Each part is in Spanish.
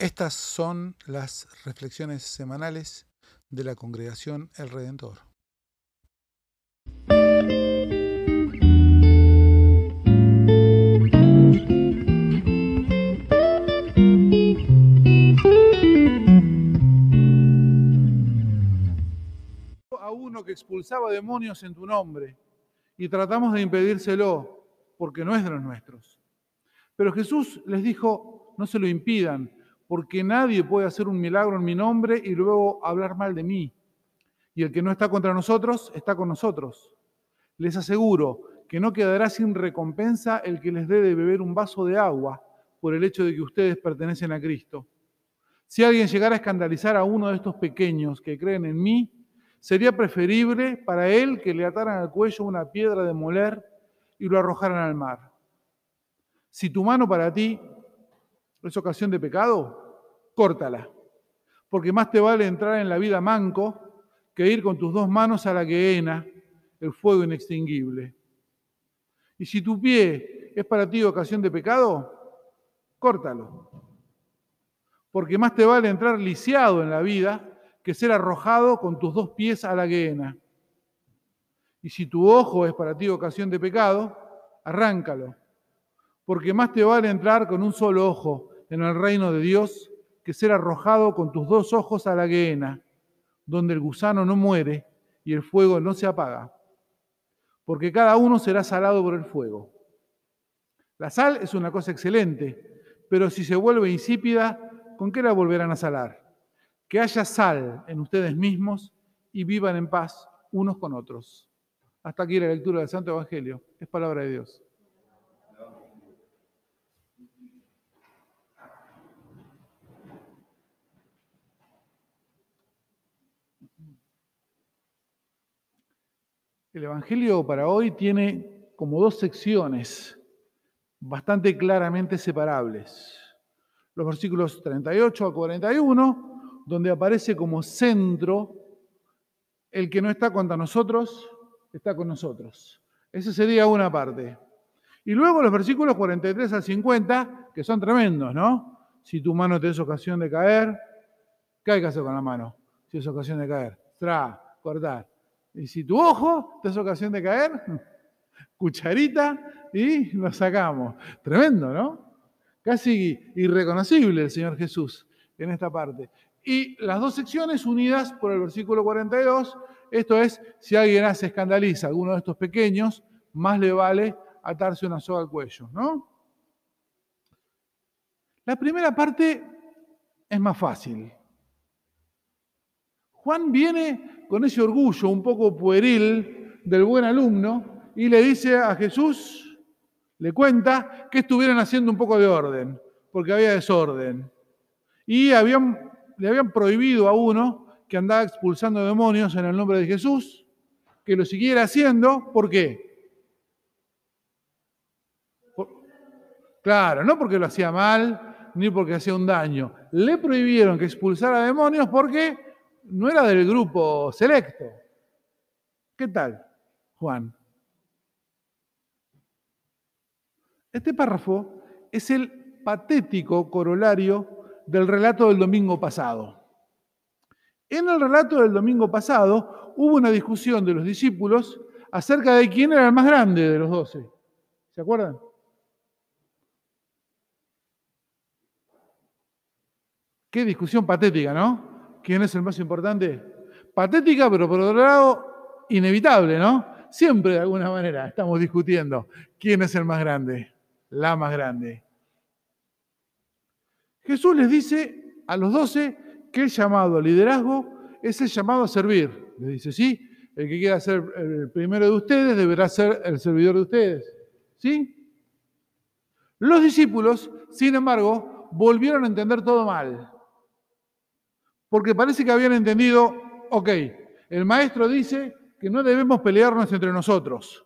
Estas son las reflexiones semanales de la congregación El Redentor. a uno que expulsaba demonios en tu nombre y tratamos de impedírselo porque no es de los nuestros. Pero Jesús les dijo, no se lo impidan, porque nadie puede hacer un milagro en mi nombre y luego hablar mal de mí. Y el que no está contra nosotros, está con nosotros. Les aseguro que no quedará sin recompensa el que les dé de beber un vaso de agua por el hecho de que ustedes pertenecen a Cristo. Si alguien llegara a escandalizar a uno de estos pequeños que creen en mí, sería preferible para él que le ataran al cuello una piedra de moler y lo arrojaran al mar. Si tu mano para ti es ocasión de pecado, córtala, porque más te vale entrar en la vida manco que ir con tus dos manos a la gehenna, el fuego inextinguible. Y si tu pie es para ti ocasión de pecado, córtalo, porque más te vale entrar lisiado en la vida que ser arrojado con tus dos pies a la gehenna. Y si tu ojo es para ti ocasión de pecado, arráncalo, porque más te vale entrar con un solo ojo en el reino de Dios que ser arrojado con tus dos ojos a la gehenna, donde el gusano no muere y el fuego no se apaga, porque cada uno será salado por el fuego. La sal es una cosa excelente, pero si se vuelve insípida, ¿con qué la volverán a salar? Que haya sal en ustedes mismos y vivan en paz unos con otros. Hasta aquí la lectura del Santo Evangelio. Es palabra de Dios. El Evangelio para hoy tiene como dos secciones bastante claramente separables. Los versículos 38 a 41, donde aparece como centro el que no está contra nosotros, está con nosotros. Esa sería una parte. Y luego los versículos 43 al 50, que son tremendos, ¿no? Si tu mano te es ocasión de caer, ¿qué hay que hacer con la mano? Si es ocasión de caer, tra, cortar. Y si tu ojo te es ocasión de caer, cucharita y lo sacamos. Tremendo, ¿no? Casi irreconocible el Señor Jesús en esta parte. Y las dos secciones unidas por el versículo 42, esto es, si alguien hace escandaliza a alguno de estos pequeños, más le vale atarse una soga al cuello, ¿no? La primera parte es más fácil. Juan viene con ese orgullo un poco pueril del buen alumno y le dice a Jesús, le cuenta que estuvieran haciendo un poco de orden, porque había desorden. Y le habían prohibido a uno que andaba expulsando demonios en el nombre de Jesús, que lo siguiera haciendo, ¿por qué? claro, no porque lo hacía mal, ni porque hacía un daño. Le prohibieron que expulsara demonios porque no era del grupo selecto. ¿Qué tal, Juan? Este párrafo es el patético corolario del relato del domingo pasado. En el relato del domingo pasado hubo una discusión de los discípulos acerca de quién era el más grande de los doce. ¿Se acuerdan? Qué discusión patética, ¿no? ¿Quién es el más importante? Patética, pero por otro lado, inevitable, ¿no? Siempre de alguna manera estamos discutiendo quién es el más grande, la más grande. Jesús les dice a los doce que el llamado al liderazgo es el llamado a servir. Les dice, sí, el que quiera ser el primero de ustedes deberá ser el servidor de ustedes. ¿Sí? Los discípulos, sin embargo, volvieron a entender todo mal. Porque parece que habían entendido, ok, el maestro dice que no debemos pelearnos entre nosotros.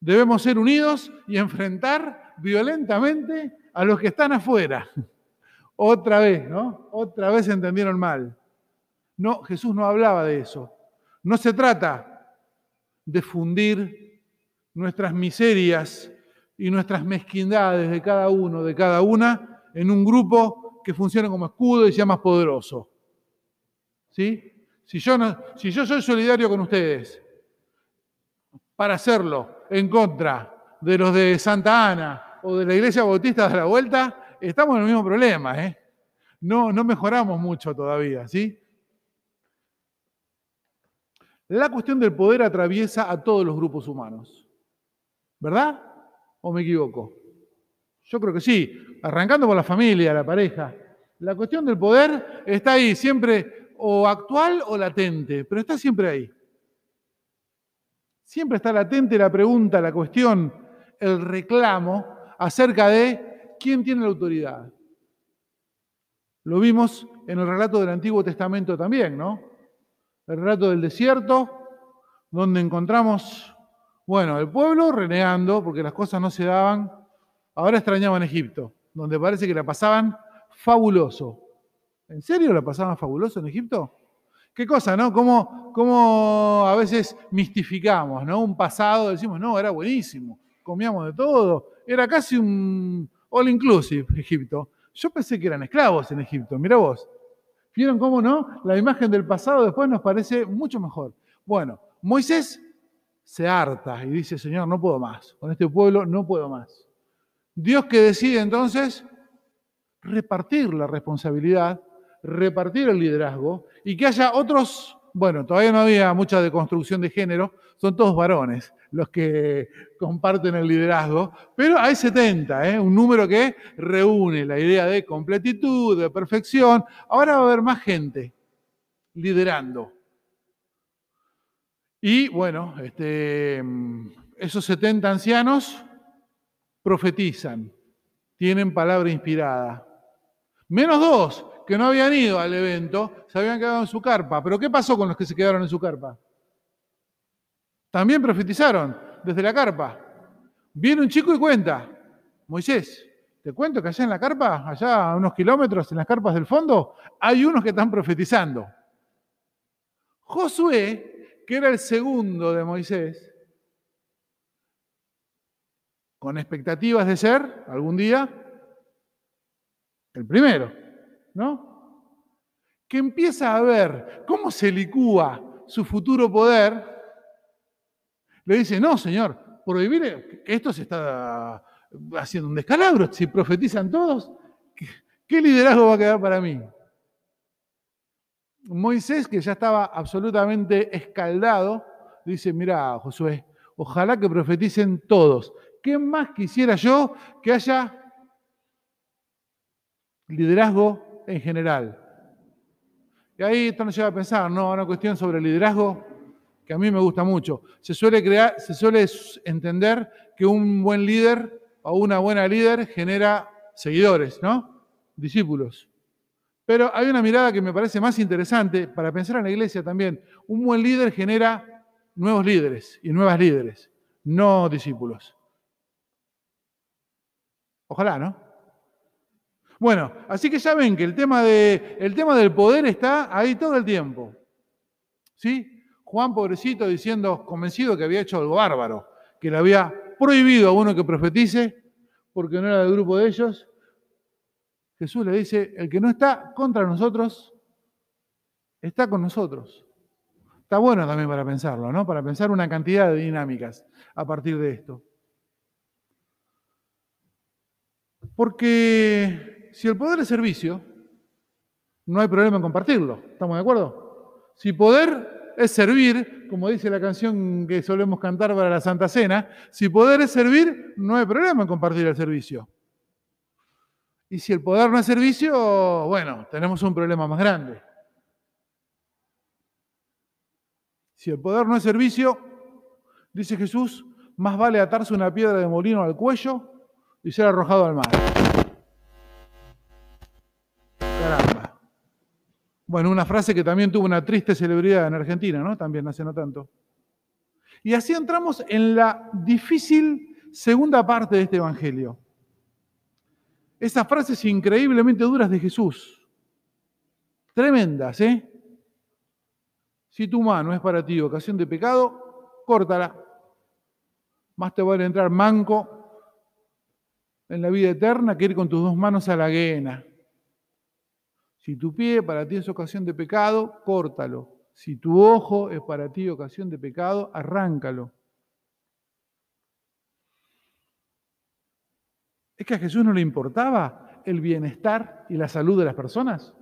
Debemos ser unidos y enfrentar violentamente a los que están afuera. Otra vez, ¿no? Otra vez entendieron mal. No, Jesús no hablaba de eso. No se trata de fundir nuestras miserias y nuestras mezquindades de cada uno, de cada una, en un grupo que funcione como escudo y sea más poderoso. ¿Sí? Si yo, no, si yo soy solidario con ustedes para hacerlo en contra de los de Santa Ana o de la Iglesia Bautista de la Vuelta, estamos en el mismo problema. ¿eh? No, no mejoramos mucho todavía. ¿sí? La cuestión del poder atraviesa a todos los grupos humanos. ¿Verdad? ¿O me equivoco? Yo creo que sí, arrancando por la familia, la pareja. La cuestión del poder está ahí, siempre o actual o latente, pero está siempre ahí. Siempre está latente la pregunta, la cuestión, el reclamo acerca de quién tiene la autoridad. Lo vimos en el relato del Antiguo Testamento también, ¿no? El relato del desierto, donde encontramos, bueno, el pueblo renegando porque las cosas no se daban Ahora extrañaban Egipto, donde parece que la pasaban fabuloso. ¿En serio la pasaban fabuloso en Egipto? Qué cosa, ¿no? Cómo, a veces mistificamos, ¿no? Un pasado, decimos, no, era buenísimo, comíamos de todo, era casi un all inclusive Egipto. Yo pensé que eran esclavos en Egipto, mira vos. ¿Vieron cómo no? La imagen del pasado después nos parece mucho mejor. Bueno, Moisés se harta y dice, Señor, no puedo más, con este pueblo no puedo más. Dios que decide entonces repartir la responsabilidad, repartir el liderazgo y que haya otros, bueno, todavía no había mucha deconstrucción de género, son todos varones los que comparten el liderazgo, pero hay 70, ¿eh? un número que reúne la idea de completitud, de perfección. Ahora va a haber más gente liderando. Y bueno, este, esos 70 ancianos profetizan, tienen palabra inspirada. Menos dos que no habían ido al evento, se habían quedado en su carpa. Pero ¿qué pasó con los que se quedaron en su carpa? También profetizaron desde la carpa. Viene un chico y cuenta, Moisés, te cuento que allá en la carpa, allá a unos kilómetros, en las carpas del fondo, hay unos que están profetizando. Josué, que era el segundo de Moisés, con expectativas de ser algún día el primero, ¿no? Que empieza a ver cómo se licúa su futuro poder, le dice, no, señor, prohibir que esto se está haciendo un descalabro, si profetizan todos, ¿qué liderazgo va a quedar para mí? Moisés, que ya estaba absolutamente escaldado, dice, mira, Josué, ojalá que profeticen todos. ¿Qué más quisiera yo que haya liderazgo en general? Y ahí esto nos lleva a pensar, ¿no? Una cuestión sobre liderazgo que a mí me gusta mucho. Se suele crear, se suele entender que un buen líder o una buena líder genera seguidores, ¿no? Discípulos. Pero hay una mirada que me parece más interesante para pensar en la iglesia también. Un buen líder genera nuevos líderes y nuevas líderes, no discípulos. Ojalá, ¿no? Bueno, así que ya ven que el tema, de, el tema del poder está ahí todo el tiempo. ¿Sí? Juan, pobrecito, diciendo, convencido que había hecho algo bárbaro, que le había prohibido a uno que profetice porque no era del grupo de ellos. Jesús le dice, el que no está contra nosotros, está con nosotros. Está bueno también para pensarlo, ¿no? Para pensar una cantidad de dinámicas a partir de esto. Porque si el poder es servicio, no hay problema en compartirlo. ¿Estamos de acuerdo? Si poder es servir, como dice la canción que solemos cantar para la Santa Cena, si poder es servir, no hay problema en compartir el servicio. Y si el poder no es servicio, bueno, tenemos un problema más grande. Si el poder no es servicio, dice Jesús, más vale atarse una piedra de molino al cuello y ser arrojado al mar. Bueno, una frase que también tuvo una triste celebridad en Argentina, ¿no? También hace no tanto. Y así entramos en la difícil segunda parte de este Evangelio. Esas frases increíblemente duras de Jesús. Tremendas, ¿eh? Si tu mano es para ti ocasión de pecado, córtala. Más te vale entrar manco en la vida eterna que ir con tus dos manos a la guena. Si tu pie para ti es ocasión de pecado, córtalo. Si tu ojo es para ti ocasión de pecado, arráncalo. ¿Es que a Jesús no le importaba el bienestar y la salud de las personas?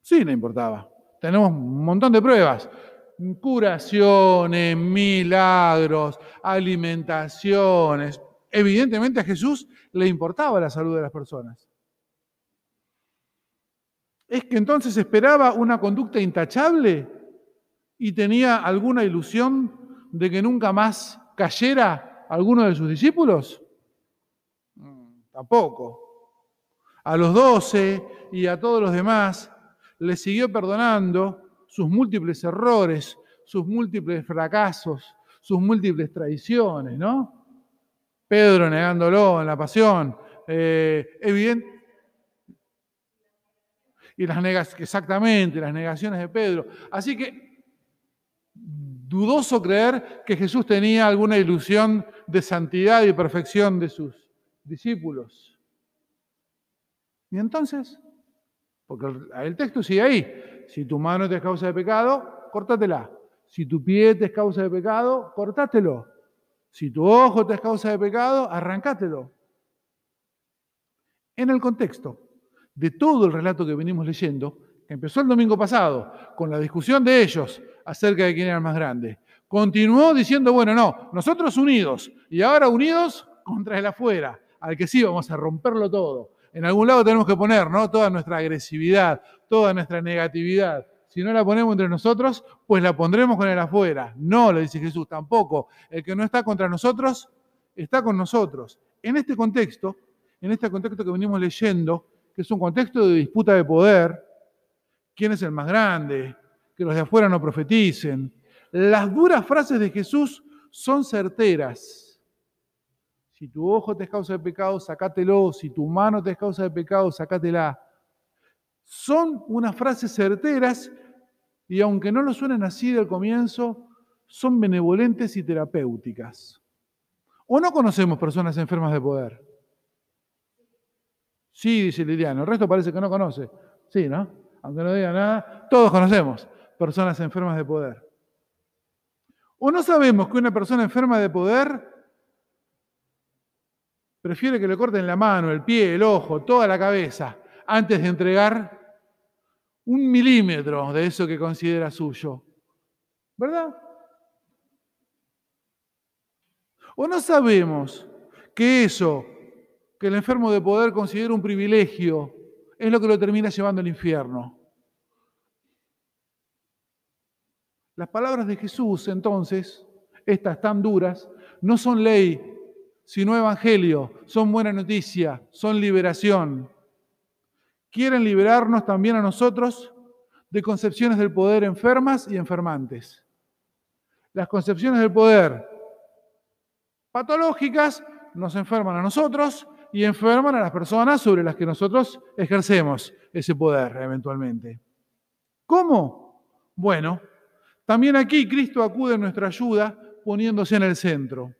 Sí, le importaba. Tenemos un montón de pruebas. Curaciones, milagros, alimentaciones. Evidentemente a Jesús le importaba la salud de las personas. ¿Es que entonces esperaba una conducta intachable y tenía alguna ilusión de que nunca más cayera alguno de sus discípulos? Mm, tampoco. A los doce y a todos los demás le siguió perdonando sus múltiples errores, sus múltiples fracasos, sus múltiples traiciones, ¿no? Pedro negándolo en la pasión, eh, evidente. Y las negaciones, exactamente, las negaciones de Pedro. Así que dudoso creer que Jesús tenía alguna ilusión de santidad y perfección de sus discípulos. Y entonces, porque el texto sigue ahí. Si tu mano te es causa de pecado, córtatela. Si tu pie te es causa de pecado, cortátelo. Si tu ojo te es causa de pecado, arrancátelo. En el contexto de todo el relato que venimos leyendo, que empezó el domingo pasado con la discusión de ellos acerca de quién era el más grande, continuó diciendo, bueno, no, nosotros unidos y ahora unidos contra el afuera, al que sí vamos a romperlo todo en algún lado tenemos que poner, ¿no? Toda nuestra agresividad, toda nuestra negatividad. Si no la ponemos entre nosotros, pues la pondremos con el afuera. No, le dice Jesús, tampoco. El que no está contra nosotros, está con nosotros. En este contexto, en este contexto que venimos leyendo, es un contexto de disputa de poder, quién es el más grande, que los de afuera no profeticen, las duras frases de Jesús son certeras si tu ojo te es causa de pecado, sacátelo. Si tu mano te es causa de pecado, sacátela. Son unas frases certeras y aunque no lo suenen así del comienzo, son benevolentes y terapéuticas. ¿O no conocemos personas enfermas de poder? Sí, dice Liliano. El resto parece que no conoce. Sí, ¿no? Aunque no diga nada, todos conocemos personas enfermas de poder. ¿O no sabemos que una persona enferma de poder Prefiere que le corten la mano, el pie, el ojo, toda la cabeza, antes de entregar un milímetro de eso que considera suyo. ¿Verdad? ¿O no sabemos que eso que el enfermo de poder considera un privilegio es lo que lo termina llevando al infierno? Las palabras de Jesús, entonces, estas tan duras, no son ley sino evangelio, son buena noticia, son liberación. Quieren liberarnos también a nosotros de concepciones del poder enfermas y enfermantes. Las concepciones del poder patológicas nos enferman a nosotros y enferman a las personas sobre las que nosotros ejercemos ese poder eventualmente. ¿Cómo? Bueno, también aquí Cristo acude en nuestra ayuda poniéndose en el centro.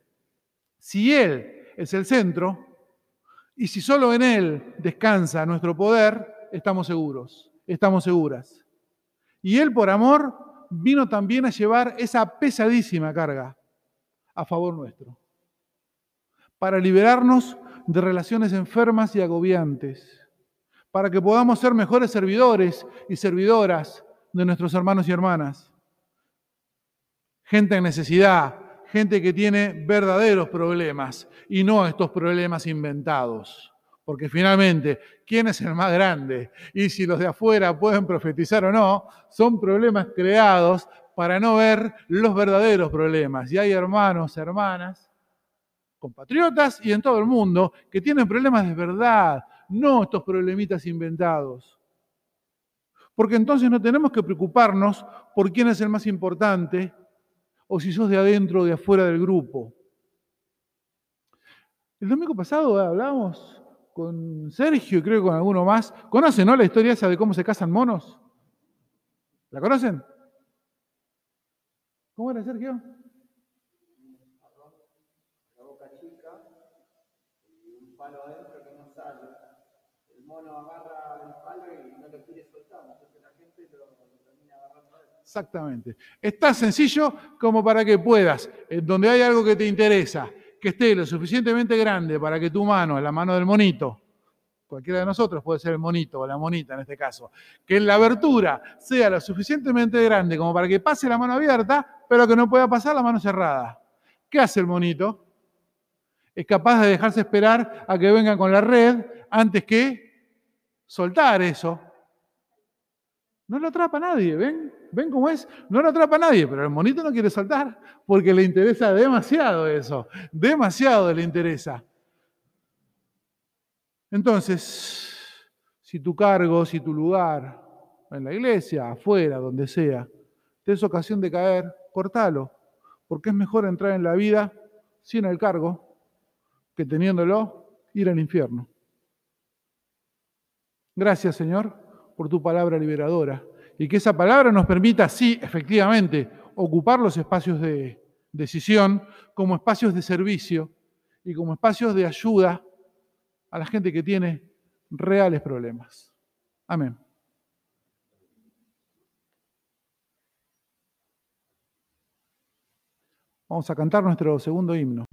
Si Él es el centro, y si solo en Él descansa nuestro poder, estamos seguros, estamos seguras. Y Él por amor vino también a llevar esa pesadísima carga a favor nuestro, para liberarnos de relaciones enfermas y agobiantes, para que podamos ser mejores servidores y servidoras de nuestros hermanos y hermanas. Gente en necesidad, gente que tiene verdaderos problemas y no estos problemas inventados. Porque finalmente, ¿quién es el más grande? Y si los de afuera pueden profetizar o no, son problemas creados para no ver los verdaderos problemas. Y hay hermanos, hermanas, compatriotas y en todo el mundo que tienen problemas de verdad, no estos problemitas inventados. Porque entonces no tenemos que preocuparnos por quién es el más importante, o si sos de adentro o de afuera del grupo. El domingo pasado hablábamos con Sergio y creo que con alguno más. ¿Conocen, no, la historia esa de cómo se casan monos? ¿La conocen? ¿Cómo era, Sergio? mono agarra el palo y no lo quiere soltar, entonces la gente lo, lo termina Exactamente. Está sencillo como para que puedas, donde hay algo que te interesa, que esté lo suficientemente grande para que tu mano, la mano del monito, cualquiera de nosotros puede ser el monito o la monita en este caso, que la abertura sea lo suficientemente grande como para que pase la mano abierta, pero que no pueda pasar la mano cerrada. ¿Qué hace el monito? Es capaz de dejarse esperar a que venga con la red antes que soltar eso. No lo atrapa nadie, ¿ven? ¿Ven cómo es? No lo atrapa nadie, pero el monito no quiere saltar porque le interesa demasiado eso, demasiado le interesa. Entonces, si tu cargo, si tu lugar, en la iglesia, afuera, donde sea, te es ocasión de caer, cortalo, porque es mejor entrar en la vida sin el cargo que teniéndolo ir al infierno. Gracias, Señor, por tu palabra liberadora y que esa palabra nos permita, sí, efectivamente, ocupar los espacios de decisión como espacios de servicio y como espacios de ayuda a la gente que tiene reales problemas. Amén. Vamos a cantar nuestro segundo himno.